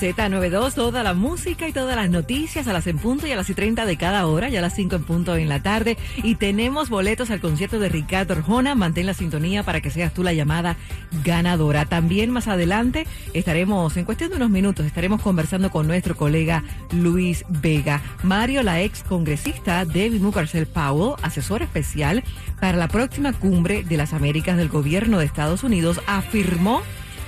Z92, toda la música y todas las noticias a las en punto y a las y 30 de cada hora, ya a las 5 en punto en la tarde. Y tenemos boletos al concierto de Ricardo Arjona. Mantén la sintonía para que seas tú la llamada ganadora. También más adelante estaremos, en cuestión de unos minutos, estaremos conversando con nuestro colega Luis Vega. Mario, la ex congresista David Mucarcel Powell, asesor especial para la próxima cumbre de las Américas del gobierno de Estados Unidos, afirmó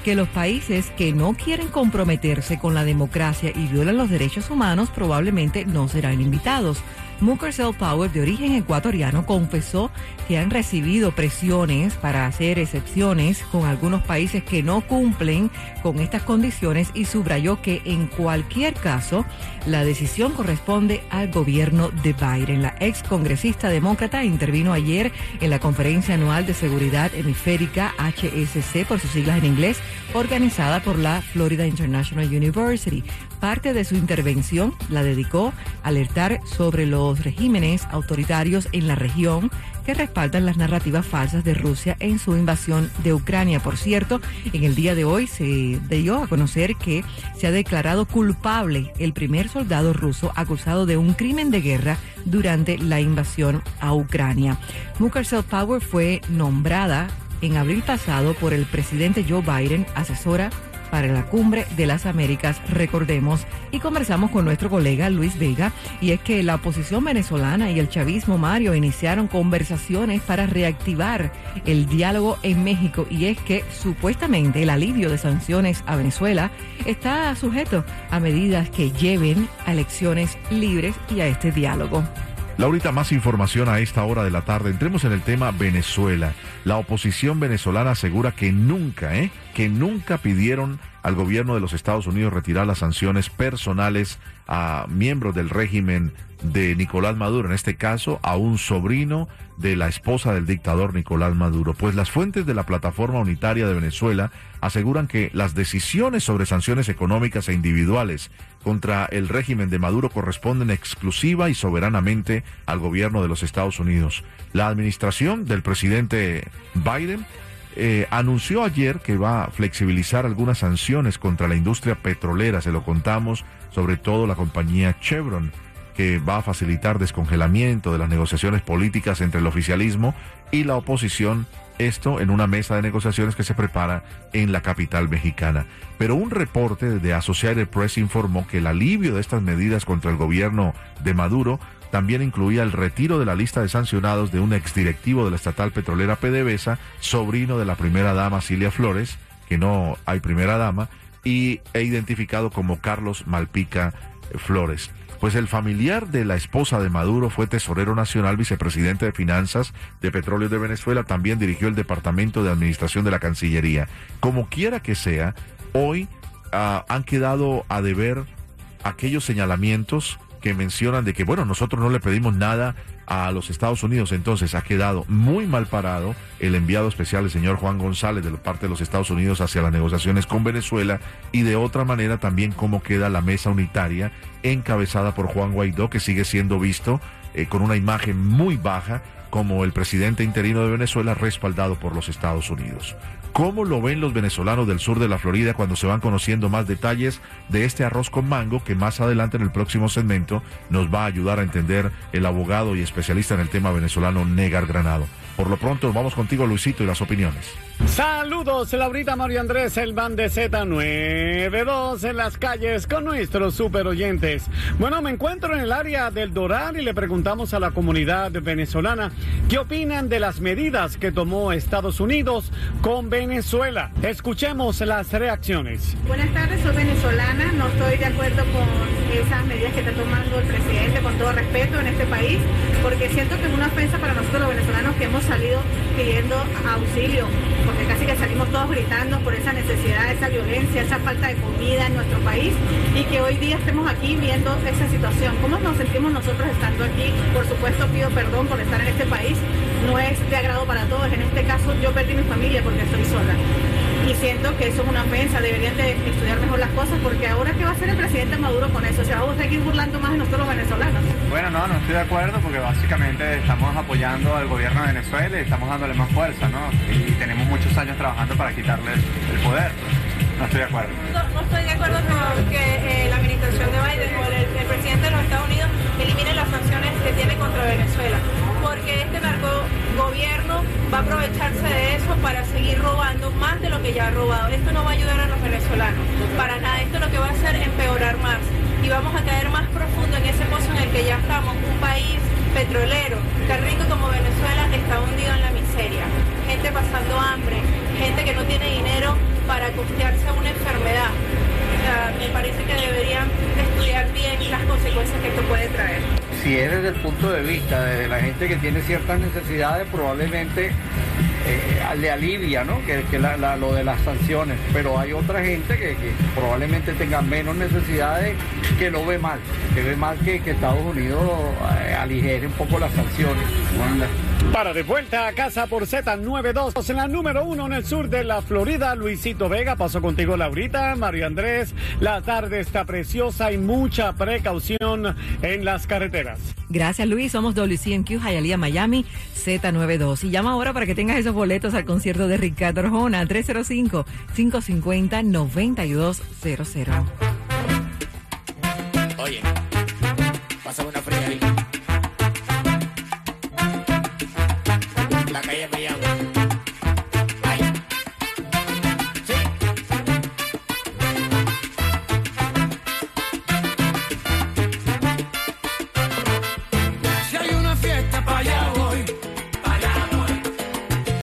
que los países que no quieren comprometerse con la democracia y violan los derechos humanos probablemente no serán invitados. Mukersel Power, de origen ecuatoriano, confesó que han recibido presiones para hacer excepciones con algunos países que no cumplen con estas condiciones y subrayó que en cualquier caso la decisión corresponde al gobierno de Biden. La ex congresista demócrata intervino ayer en la conferencia anual de seguridad hemisférica HSC por sus siglas en inglés, organizada por la Florida International University. Parte de su intervención la dedicó a alertar sobre los regímenes autoritarios en la región que respaldan las narrativas falsas de Rusia en su invasión de Ucrania. Por cierto, en el día de hoy se dio a conocer que se ha declarado culpable el primer soldado ruso acusado de un crimen de guerra durante la invasión a Ucrania. Mukersel Power fue nombrada en abril pasado por el presidente Joe Biden asesora para la Cumbre de las Américas, recordemos, y conversamos con nuestro colega Luis Vega, y es que la oposición venezolana y el chavismo Mario iniciaron conversaciones para reactivar el diálogo en México, y es que supuestamente el alivio de sanciones a Venezuela está sujeto a medidas que lleven a elecciones libres y a este diálogo. Laurita, más información a esta hora de la tarde. Entremos en el tema Venezuela. La oposición venezolana asegura que nunca, ¿eh? Que nunca pidieron al gobierno de los Estados Unidos retirar las sanciones personales a miembros del régimen de Nicolás Maduro, en este caso a un sobrino de la esposa del dictador Nicolás Maduro. Pues las fuentes de la Plataforma Unitaria de Venezuela aseguran que las decisiones sobre sanciones económicas e individuales contra el régimen de Maduro corresponden exclusiva y soberanamente al gobierno de los Estados Unidos. La administración del presidente Biden eh, anunció ayer que va a flexibilizar algunas sanciones contra la industria petrolera, se lo contamos, sobre todo la compañía Chevron, que va a facilitar descongelamiento de las negociaciones políticas entre el oficialismo y la oposición, esto en una mesa de negociaciones que se prepara en la capital mexicana. Pero un reporte de Associated Press informó que el alivio de estas medidas contra el gobierno de Maduro también incluía el retiro de la lista de sancionados de un exdirectivo de la estatal petrolera PDVSA, sobrino de la primera dama Cilia Flores, que no hay primera dama, y e identificado como Carlos Malpica Flores. Pues el familiar de la esposa de Maduro fue tesorero nacional, vicepresidente de finanzas de Petróleo de Venezuela, también dirigió el Departamento de Administración de la Cancillería. Como quiera que sea, hoy ah, han quedado a deber aquellos señalamientos que mencionan de que, bueno, nosotros no le pedimos nada a los Estados Unidos, entonces ha quedado muy mal parado el enviado especial, el señor Juan González, de parte de los Estados Unidos hacia las negociaciones con Venezuela, y de otra manera también cómo queda la mesa unitaria encabezada por Juan Guaidó, que sigue siendo visto eh, con una imagen muy baja como el presidente interino de Venezuela respaldado por los Estados Unidos. ¿Cómo lo ven los venezolanos del sur de la Florida cuando se van conociendo más detalles de este arroz con mango que más adelante en el próximo segmento nos va a ayudar a entender el abogado y especialista en el tema venezolano Negar Granado? Por lo pronto, vamos contigo, Luisito, y las opiniones. Saludos, Laurita Mario Andrés, el van de Z92 en las calles con nuestros super oyentes. Bueno, me encuentro en el área del Doral y le preguntamos a la comunidad venezolana qué opinan de las medidas que tomó Estados Unidos con Venezuela. Escuchemos las reacciones. Buenas tardes, soy venezolana, no estoy de acuerdo con esas medidas que está tomando el presidente, con todo respeto en este país, porque siento que es una ofensa para nosotros los venezolanos que hemos salido pidiendo auxilio, porque casi que salimos todos gritando por esa necesidad, esa violencia, esa falta de comida en nuestro país y que hoy día estemos aquí viendo esa situación. ¿Cómo nos sentimos nosotros estando aquí? Por supuesto pido perdón por estar en este país, no es de agrado para todos. En este caso yo perdí mi familia porque estoy sola. Y siento que eso es una ofensa, deberían de estudiar mejor las cosas porque ahora qué va a hacer el presidente Maduro con eso, se va a seguir burlando más de nosotros los venezolanos. Bueno, no, no estoy de acuerdo porque básicamente estamos apoyando al gobierno de Venezuela y estamos dándole más fuerza, ¿no? Y tenemos muchos años trabajando para quitarles el poder. No estoy de acuerdo. No, estoy de acuerdo con que eh, la administración de Biden o el, el presidente de los Estados Unidos elimine las sanciones que tiene contra Venezuela porque este narco gobierno va a aprovecharse de para seguir robando más de lo que ya ha robado. Esto no va a ayudar a los venezolanos, para nada. Esto lo que va a hacer es empeorar más y vamos a caer más profundo en ese pozo en el que ya estamos, un país petrolero, que rico como Venezuela está hundido en la miseria, gente pasando hambre, gente que no tiene dinero para costearse una enfermedad. me parece que deberían estudiar bien las consecuencias que esto puede traer si es desde el punto de vista de la gente que tiene ciertas necesidades, probablemente eh, le alivia ¿no? que, lo de las sanciones, pero hay otra gente que, probablemente tenga menos necesidades que lo ve mal, que ve mal que, Estados Unidos eh, aligere un poco las sanciones. Para de vuelta a casa por Z92 en la número uno en el sur de la Florida, Luisito Vega, pasó contigo Laurita, Mario Andrés, la tarde está preciosa y mucha precaución en las carreteras. Gracias Luis, somos WCMQ Hialeah Miami Z92 y llama ahora para que tengas esos boletos al concierto de Ricardo Arjona 305-550-9200. Oye, pásame una fría ahí.